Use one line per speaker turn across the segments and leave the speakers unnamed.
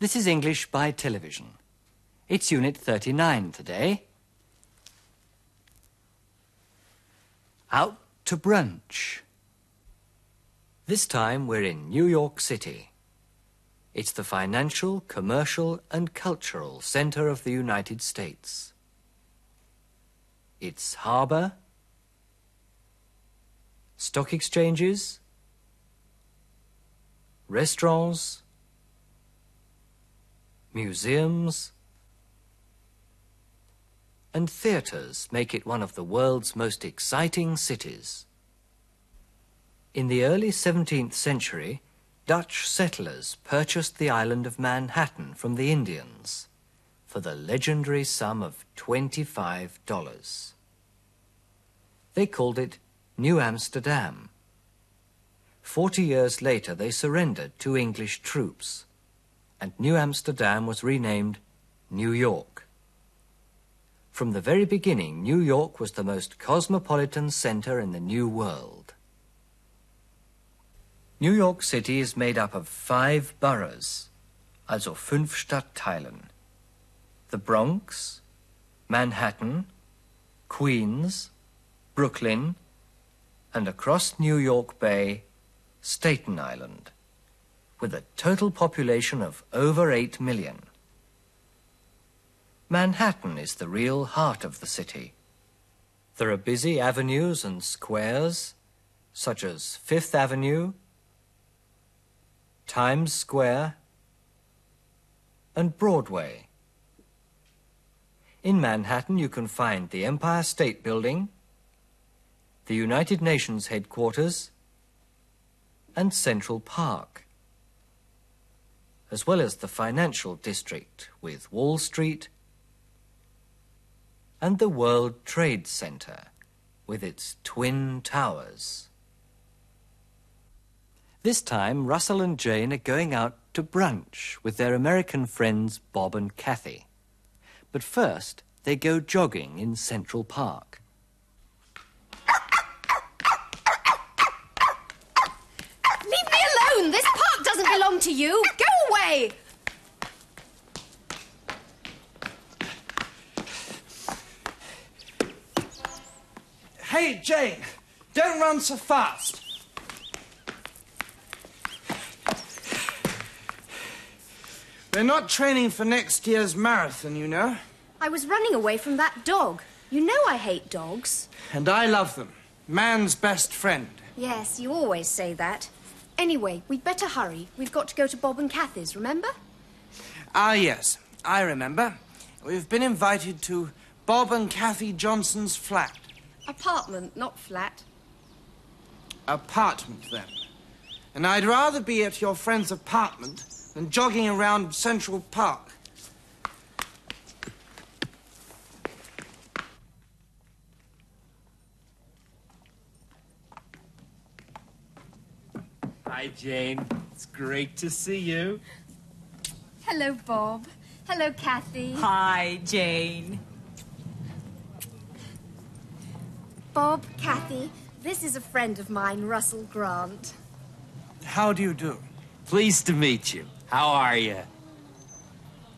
This is English by television. It's Unit 39 today. Out to brunch. This time we're in New York City. It's the financial, commercial, and cultural center of the United States. Its harbor, stock exchanges, restaurants, museums, and theatres make it one of the world's most exciting cities. In the early 17th century, Dutch settlers purchased the island of Manhattan from the Indians for the legendary sum of $25. They called it New Amsterdam. Forty years later, they surrendered to English troops, and New Amsterdam was renamed New York. From the very beginning, New York was the most cosmopolitan center in the New World. New York City is made up of five boroughs, also fünf Stadtteilen. The Bronx, Manhattan, Queens, Brooklyn, and across New York Bay, Staten Island, with a total population of over 8 million. Manhattan is the real heart of the city. There are busy avenues and squares, such as Fifth Avenue, Times Square, and Broadway. In Manhattan, you can find the Empire State Building, the United Nations headquarters, and Central Park, as well as the financial district with Wall Street and the World Trade Center with its twin towers. This time, Russell and Jane are going out to brunch with their American friends Bob and Kathy. But first, they go jogging in Central Park.
Leave me alone! This park doesn't belong to you! Go
Hey, Jane, don't run so fast. We're not training for next year's marathon, you know.
I was running away from that dog. You know I hate dogs.
And I love them. Man's best friend.
Yes, you always say that. Anyway, we'd better hurry. We've got to go to Bob and Kathy's, remember?
Ah, yes, I remember. We've been invited to Bob and Kathy Johnson's flat.
Apartment, not flat.
Apartment, then. And I'd rather be at your friend's apartment than jogging around Central Park.
Hi, Jane. It's great to see you.
Hello, Bob. Hello, Kathy.
Hi, Jane.
Bob, Kathy, this is a friend of mine, Russell Grant.
How do you do?
Pleased to meet you. How are you?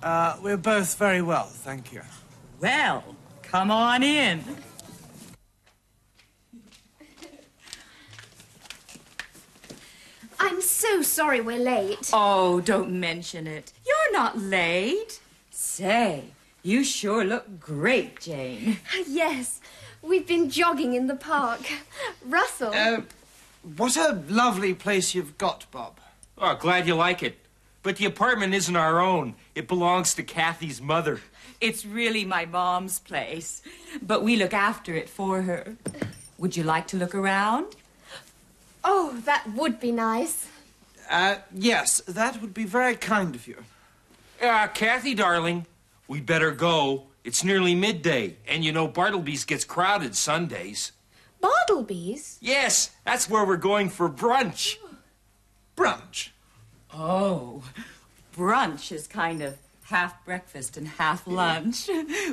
Uh, we're both very well, thank you.
Well, come on in.
I'm so sorry we're late.
Oh, don't mention it. You're not late. Say, you sure look great, Jane.
Yes, we've been jogging in the park. Russell.
Uh, what a lovely place you've got, Bob.
Oh, glad you like it. But the apartment isn't our own. It belongs to Kathy's mother.
It's really my mom's place, but we look after it for her. Would you like to look around?
Oh, that would be nice.
Uh, yes, that would be very kind of you.
Ah, Kathy, darling, we'd better go. It's nearly midday, and you know Bartleby's gets crowded Sundays.
Bartleby's?
Yes, that's where we're going for brunch.
Brunch.
Oh, brunch is kind of half breakfast and half lunch.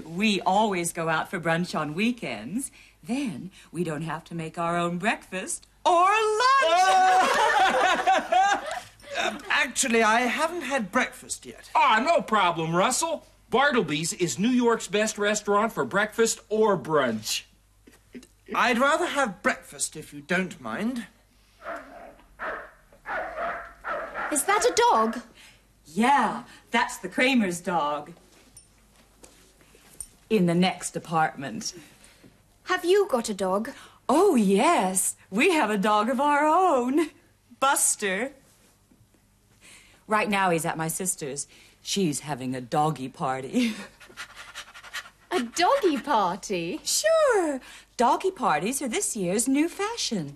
We always go out for brunch on weekends. Then we don't have to make our own breakfast or lunch.
Actually, I haven't had breakfast yet.
Ah, no problem, Russell. Bartleby's is New York's best restaurant for breakfast or brunch.
I'd rather have breakfast if you don't mind.
Is that a dog?
Yeah, that's the Kramer's dog. In the next apartment.
Have you got a dog?
Oh, yes. We have a dog of our own. Buster. Right now he's at my sister's. She's having a doggy party.
A doggy party?
Sure. Doggy parties are this year's new fashion.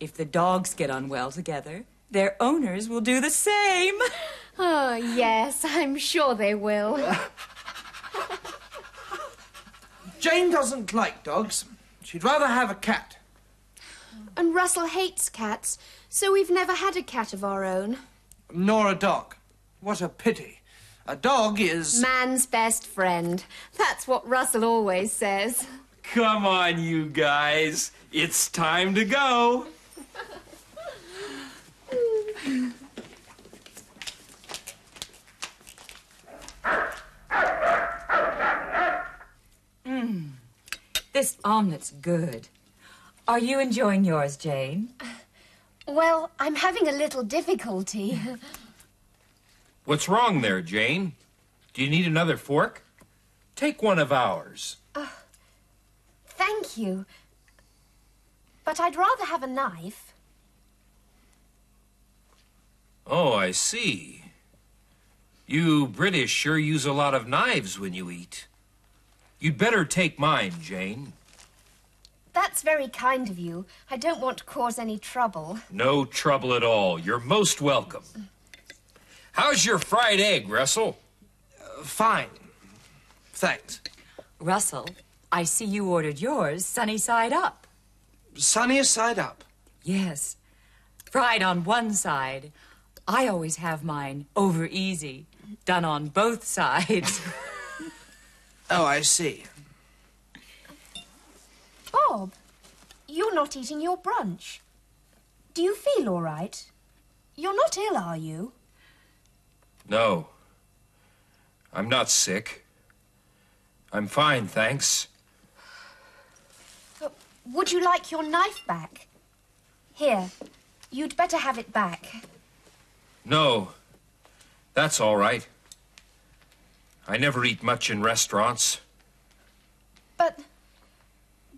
If the dogs get on well together, their owners will do the same.
Oh, yes, I'm sure they will.
Jane doesn't like dogs. She'd rather have a cat.
And Russell hates cats, so we've never had a cat of our own.
Nor a dog. What a pity. A dog is.
Man's best friend. That's what Russell always says.
Come on, you guys. It's time to go. Mm.
This omelet's good. Are you enjoying yours, Jane?
Well, I'm having a little difficulty.
What's wrong there, Jane? Do you need another fork? Take one of ours.
Uh, thank you. But I'd rather have a knife.
Oh, I see. You British sure use a lot of knives when you eat. You'd better take mine, Jane.
That's very kind of you. I don't want to cause any trouble.
No trouble at all. You're most welcome. How's your fried egg, Russell?
Uh, fine. Thanks.
Russell, I see you ordered yours sunny side up.
Sunny side up.
Yes. Fried on one side. I always have mine over easy, done on both sides.
Oh, I see.
Bob, you're not eating your brunch. Do you feel all right? You're not ill, are you?
No. I'm not sick. I'm fine, thanks.
Uh, would you like your knife back? Here, you'd better have it back.
No. That's all right. I never eat much in restaurants.
But.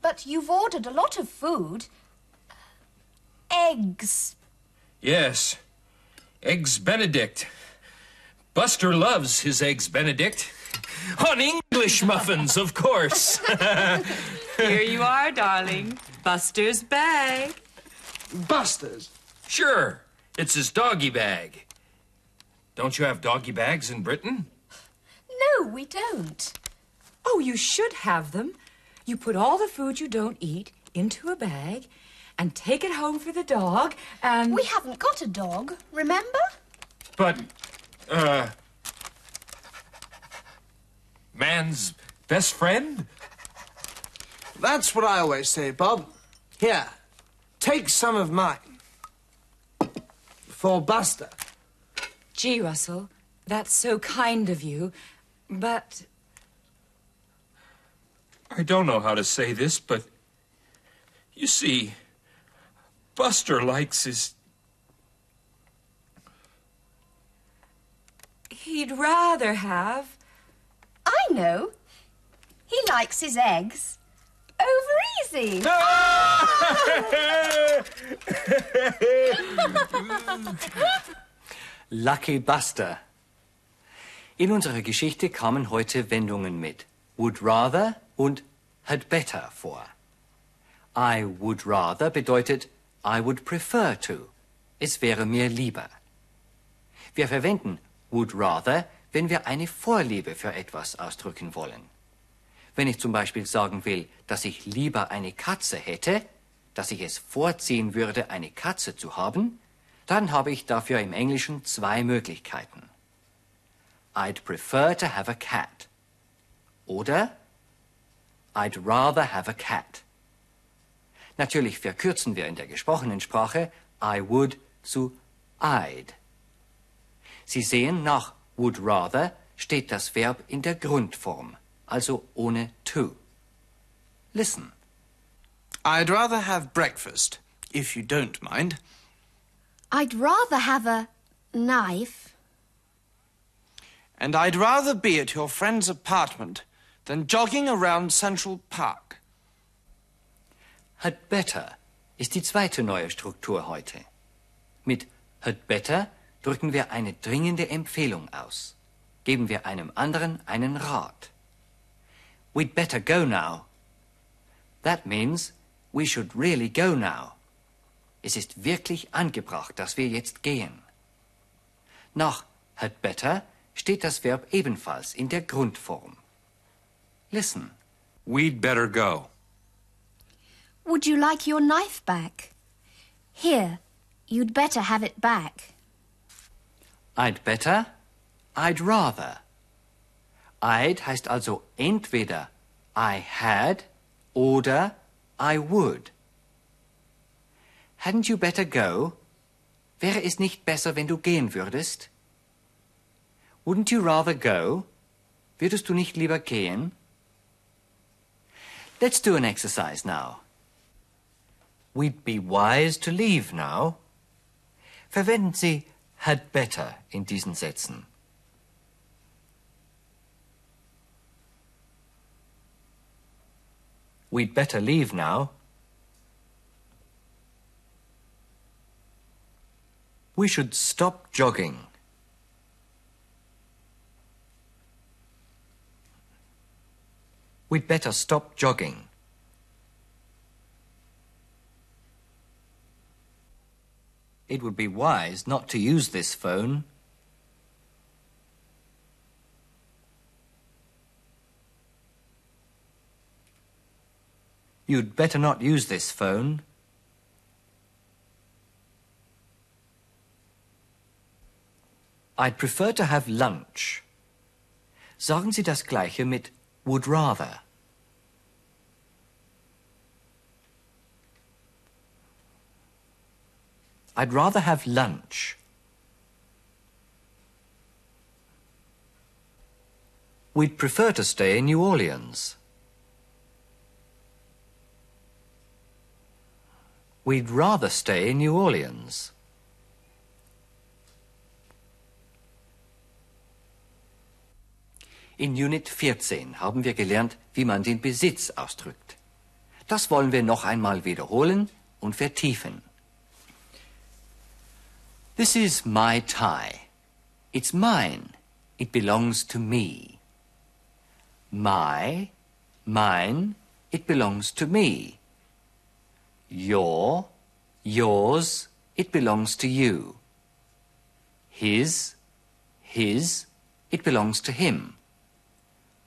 But you've ordered a lot of food. Eggs.
Yes. Eggs Benedict. Buster loves his eggs Benedict. On English muffins, of course.
Here you are, darling. Buster's bag.
Busters.
sure. It's his doggy bag. Don't you have doggy bags in Britain?
No, we don't.
Oh, you should have them. You put all the food you don't eat into a bag and take it home for the dog and.
We haven't got a dog, remember?
But, uh. Man's best friend?
That's what I always say, Bob. Here, take some of mine. For Buster.
Gee, Russell, that's so kind of you. But
I don't know how to say this, but. You see, Buster likes his.
he'd rather have.
I know. He likes his eggs. Over easy.
Lucky Buster. In unserer Geschichte kamen heute Wendungen mit would rather und had better vor. I would rather bedeutet I would prefer to. Es wäre mir lieber. Wir verwenden would rather, wenn wir eine Vorliebe für etwas ausdrücken wollen. Wenn ich zum Beispiel sagen will, dass ich lieber eine Katze hätte, dass ich es vorziehen würde, eine Katze zu haben, dann habe ich dafür im Englischen zwei Möglichkeiten. I'd prefer to have a cat. Oder I'd rather have a cat. Natürlich verkürzen wir in der gesprochenen Sprache I would zu I'd. Sie sehen, nach would rather steht das Verb in der Grundform, also ohne to. Listen.
I'd rather have breakfast, if you don't mind.
I'd rather have a knife.
And I'd rather be at your friend's apartment than jogging around Central Park.
Had better ist die zweite neue Struktur heute. Mit had better drücken wir eine dringende Empfehlung aus. Geben wir einem anderen einen Rat. We'd better go now. That means we should really go now. Es ist wirklich angebracht, dass wir jetzt gehen. Nach had better steht das Verb ebenfalls in der Grundform. Listen.
We'd better go.
Would you like your knife back? Here, you'd better have it back.
I'd better, I'd rather. I'd heißt also entweder I had oder I would. Hadn't you better go? Wäre es nicht besser, wenn du gehen würdest? Wouldn't you rather go? Würdest du nicht lieber gehen? Let's do an exercise now. We'd be wise to leave now. Verwenden Sie had better in diesen Sätzen. We'd better leave now. We should stop jogging. We'd better stop jogging. It would be wise not to use this phone. You'd better not use this phone. I'd prefer to have lunch. Sagen Sie das gleiche mit would rather. I'd rather have lunch. We'd prefer to stay in New Orleans. We'd rather stay in New Orleans. In Unit 14 haben wir gelernt, wie man den Besitz ausdrückt. Das wollen wir noch einmal wiederholen und vertiefen. This is my tie. It's mine. It belongs to me. My, mine, it belongs to me. Your, yours, it belongs to you. His, his, it belongs to him.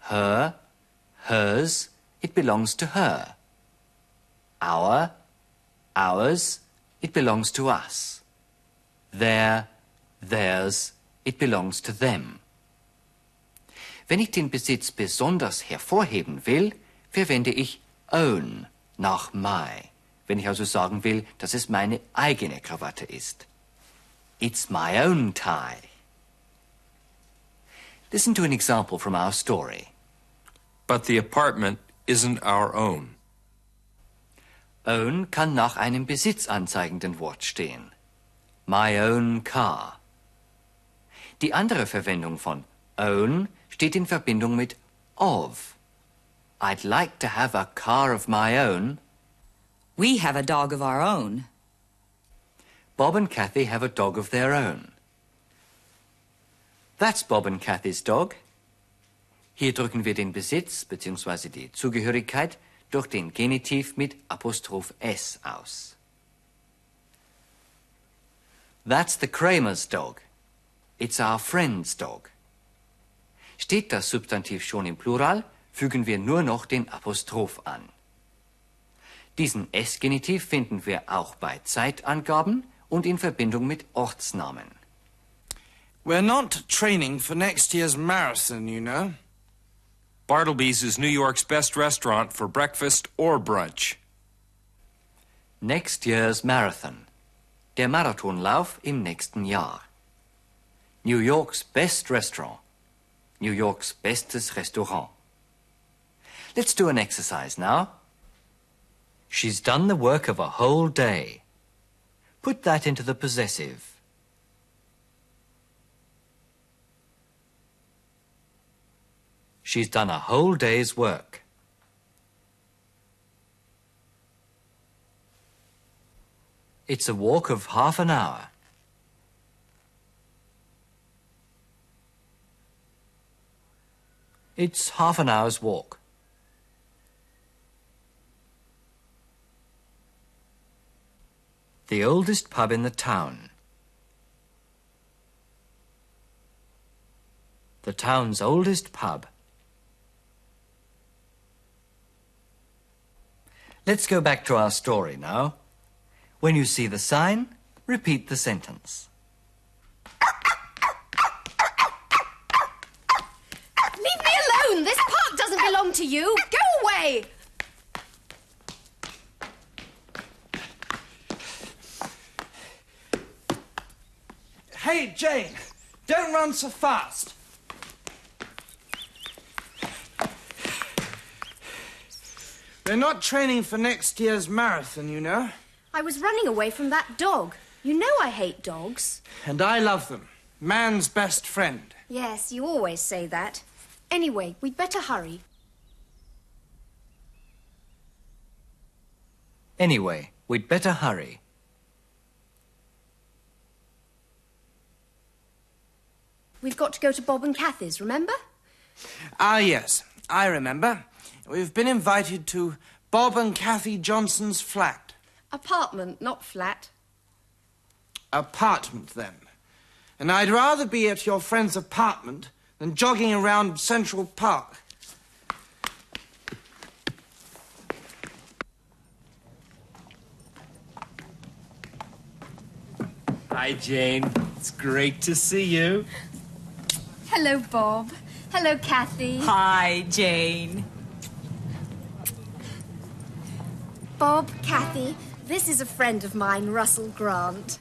Her, hers, it belongs to her. Our, ours, it belongs to us. Their, theirs, it belongs to them. Wenn ich den Besitz besonders hervorheben will, verwende ich own nach my. Wenn ich also sagen will, dass es meine eigene Krawatte ist. It's my own tie. Listen to an example from our story.
But the apartment isn't our own.
Own kann nach einem besitzanzeigenden Wort stehen. My own car. Die andere Verwendung von own steht in Verbindung mit of. I'd like to have a car of my own.
We have a dog of our own.
Bob and Kathy have a dog of their own. That's Bob and Kathy's dog. Hier drücken wir den Besitz bzw. die Zugehörigkeit durch den Genitiv mit Apostroph S aus. That's the Kramer's dog. It's our friend's dog. Steht das Substantiv schon im Plural, fügen wir nur noch den Apostroph an. Diesen S-Genitiv finden wir auch bei Zeitangaben und in Verbindung mit Ortsnamen.
We're not training for next year's marathon, you know.
Bartleby's is New York's best restaurant for breakfast or brunch.
Next year's Marathon. Der Marathonlauf im nächsten Jahr. New York's best restaurant. New York's bestes Restaurant. Let's do an exercise now. She's done the work of a whole day. Put that into the possessive. She's done a whole day's work. It's a walk of half an hour. It's half an hour's walk. The oldest pub in the town. The town's oldest pub. Let's go back to our story now. When you see the sign, repeat the sentence.
Leave me alone! This park doesn't belong to you! Go away!
Hey, Jane, don't run so fast. They're not training for next year's marathon, you know.
I was running away from that dog. You know I hate dogs.
And I love them. Man's best friend.
Yes, you always say that. Anyway, we'd better hurry.
Anyway, we'd better hurry.
We've got to go to Bob and Kathy's, remember?
Ah, yes, I remember. We've been invited to Bob and Kathy Johnson's flat.
Apartment, not flat.
Apartment, then. And I'd rather be at your friend's apartment than jogging around Central Park.
Hi, Jane. It's great to see you.
Hello, Bob. Hello, Kathy.
Hi, Jane.
Bob, Kathy, this is a friend of mine, Russell Grant.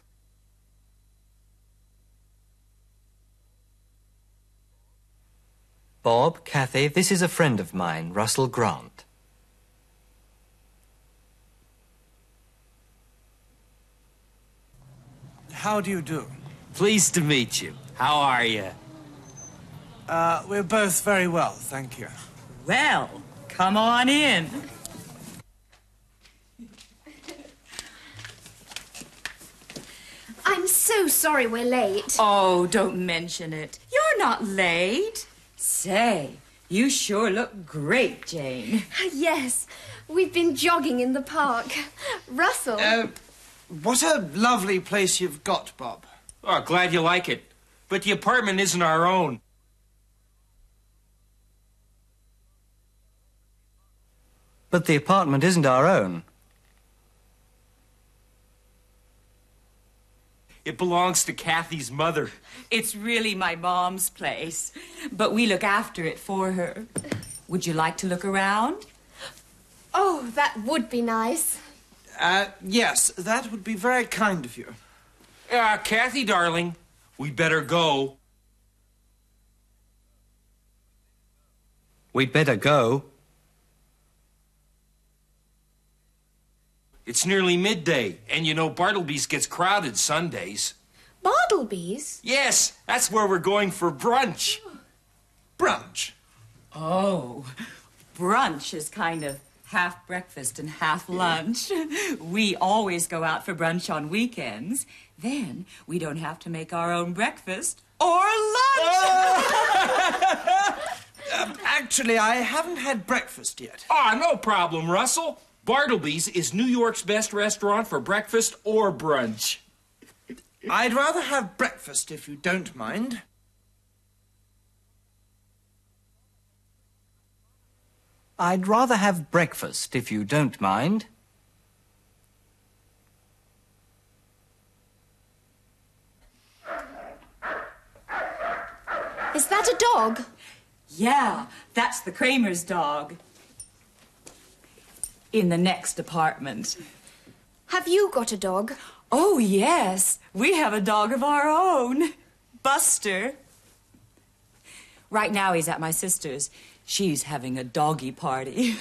Bob, Kathy, this is a friend of mine, Russell Grant.
How do you do?
Pleased to meet you. How are you?
Uh, we're both very well, thank you.
Well, come on in.
I'm so sorry we're late.
Oh, don't mention it. You're not late. Say, you sure look great, Jane.
Yes, we've been jogging in the park. Russell.
Uh, what a lovely place you've got, Bob.
Oh, glad you like it. But the apartment isn't our own.
But the apartment isn't our own.
It belongs to Kathy's mother.
It's really my mom's place, but we look after it for her. Would you like to look around?
oh, that would be nice.
Uh, yes, that would be very kind of you.
Ah, Kathy, darling, we'd better go.
We'd better go.
It's nearly midday, and you know Bartleby's gets crowded Sundays.
Bartleby's?
Yes, that's where we're going for brunch.
Brunch.
Oh, brunch is kind of half breakfast and half lunch. We always go out for brunch on weekends. Then we don't have to make our own breakfast or lunch.
Actually, I haven't had breakfast yet.
Ah, no problem, Russell. Bartleby's is New York's best restaurant for breakfast or brunch.
I'd rather have breakfast if you don't mind.
I'd rather have breakfast, if you don't mind.
Is that a dog?
Yeah, that's the Kramer's dog. In the next apartment.
Have you got a dog?
Oh, yes, we have a dog of our own. Buster. Right now he's at my sister's. She's having a doggy party.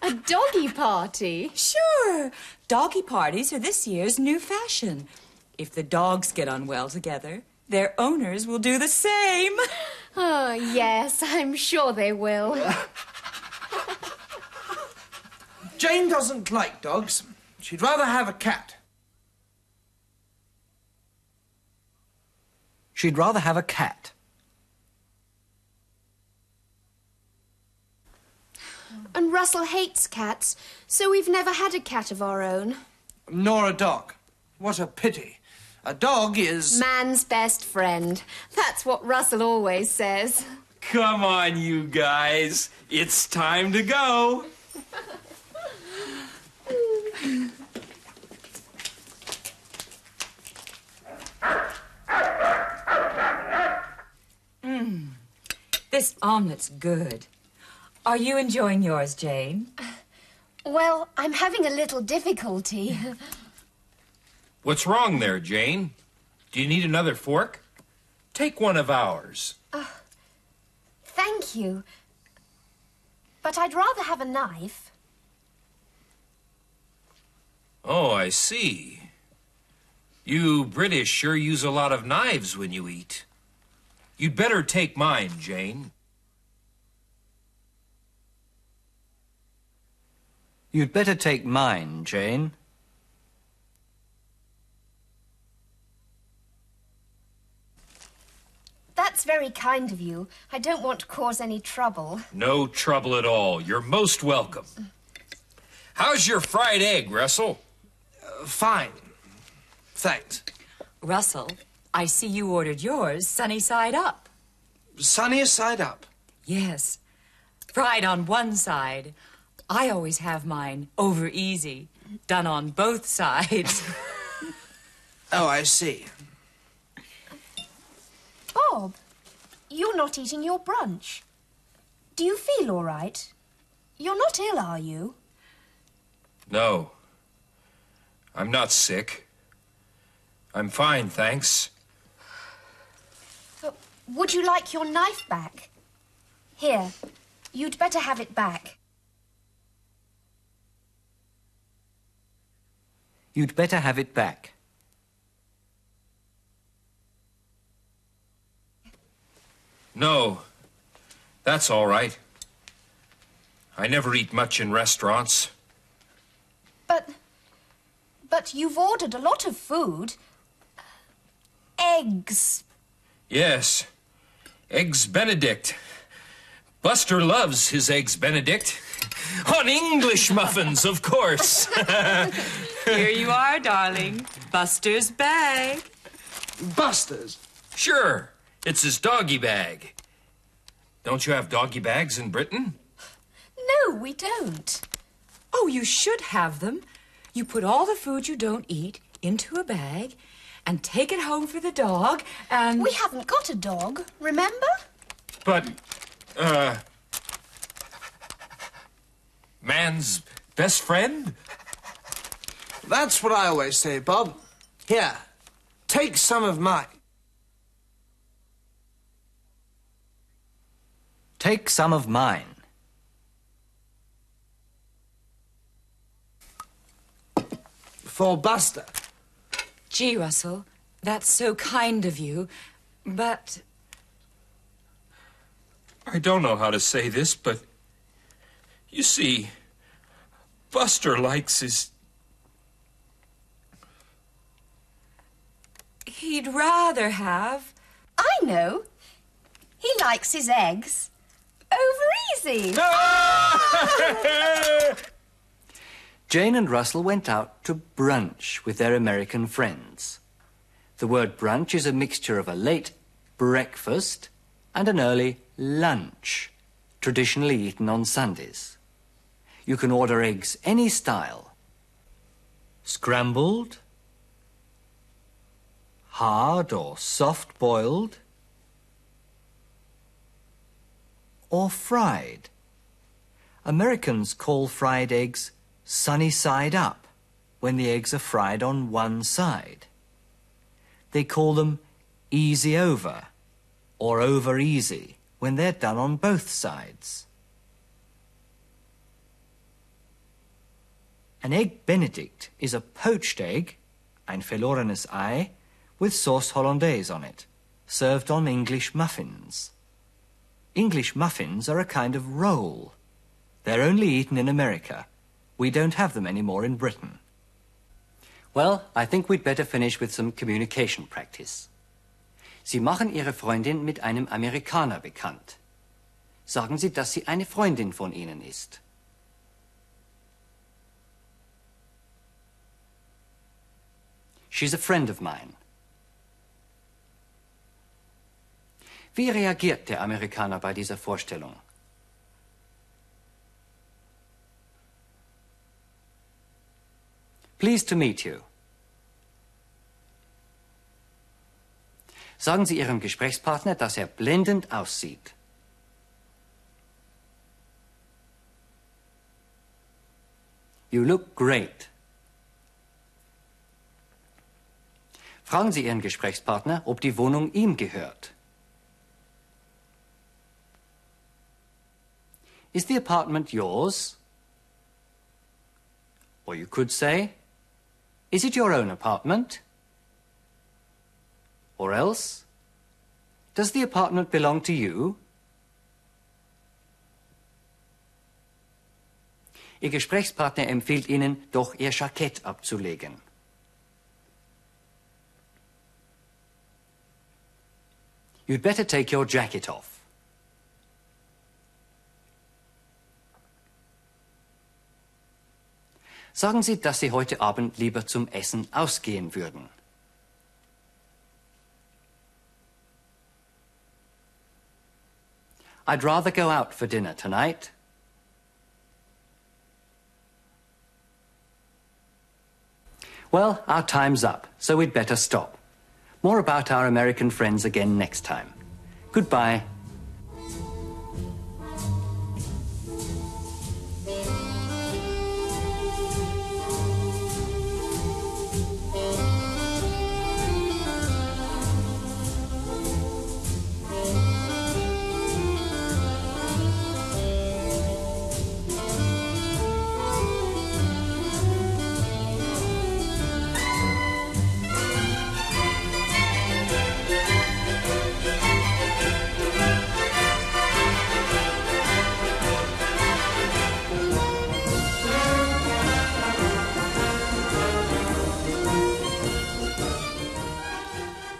A doggy party?
Sure. Doggy parties are this year's new fashion. If the dogs get on well together, their owners will do the same.
Oh, yes, I'm sure they will.
Jane doesn't like dogs. She'd rather have a cat.
She'd rather have a cat.
And Russell hates cats, so we've never had a cat of our own.
Nor a dog. What a pity. A dog is.
Man's best friend. That's what Russell always says.
Come on, you guys. It's time to go.
This omelet's good. Are you enjoying yours, Jane?
Well, I'm having a little difficulty.
What's wrong there, Jane? Do you need another fork? Take one of ours.
Uh, thank you. But I'd rather have a knife.
Oh, I see. You British sure use a lot of knives when you eat. You'd better take mine, Jane.
You'd better take mine, Jane.
That's very kind of you. I don't want to cause any trouble.
No trouble at all. You're most welcome. How's your fried egg, Russell?
Uh, fine. Thanks.
Russell, I see you ordered yours sunny side up.
Sunny side up.
Yes. Fried on one side. I always have mine over easy, done on both sides.
Oh, I see.
Bob, you're not eating your brunch. Do you feel all right? You're not ill, are you?
No. I'm not sick. I'm fine, thanks.
But would you like your knife back? Here, you'd better have it back.
You'd better have it back.
No. That's all right. I never eat much in restaurants.
But. But you've ordered a lot of food. Eggs.
Yes. Eggs Benedict. Buster loves his Eggs Benedict. On English muffins, of course.
Here you are, darling. Buster's bag.
Busters.
sure, it's his doggy bag. Don't you have doggy bags in Britain?
No, we don't.
Oh, you should have them. You put all the food you don't eat into a bag and take it home for the dog and.
We haven't got a dog, remember?
But, uh. Man's best friend?
That's what I always say, Bob. Here, take some of mine.
Take some of mine.
For Buster.
Gee, Russell, that's so kind of you. But
I don't know how to say this, but. You see, Buster likes his.
he'd rather have.
I know. He likes his eggs. Over easy.
Jane and Russell went out to brunch with their American friends. The word brunch is a mixture of a late breakfast and an early lunch, traditionally eaten on Sundays. You can order eggs any style scrambled, hard or soft boiled, or fried. Americans call fried eggs sunny side up when the eggs are fried on one side. They call them
easy over or over easy when they're done on both sides. An egg benedict is a poached egg, ein verlorenes Ei, with sauce hollandaise on it, served on English muffins. English muffins are a kind of roll. They're only eaten in America. We don't have them anymore in Britain.
Well, I think we'd better finish with some communication practice. Sie machen Ihre Freundin mit einem Amerikaner bekannt. Sagen Sie, dass sie eine Freundin von Ihnen ist. She's a friend of mine. Wie reagiert der Amerikaner bei dieser Vorstellung? Pleased to meet you. Sagen Sie Ihrem Gesprächspartner, dass er blendend aussieht. You look great. Fragen Sie Ihren Gesprächspartner, ob die Wohnung ihm gehört. Is the apartment yours? Or you could say, Is it your own apartment? Or else, Does the apartment belong to you? Ihr Gesprächspartner empfiehlt Ihnen, doch Ihr Jackett abzulegen. You'd better take your jacket off. Sagen Sie, dass Sie heute Abend lieber zum Essen ausgehen würden. I'd rather go out for dinner tonight. Well, our time's up, so we'd better stop. More about our American friends again next time. Goodbye.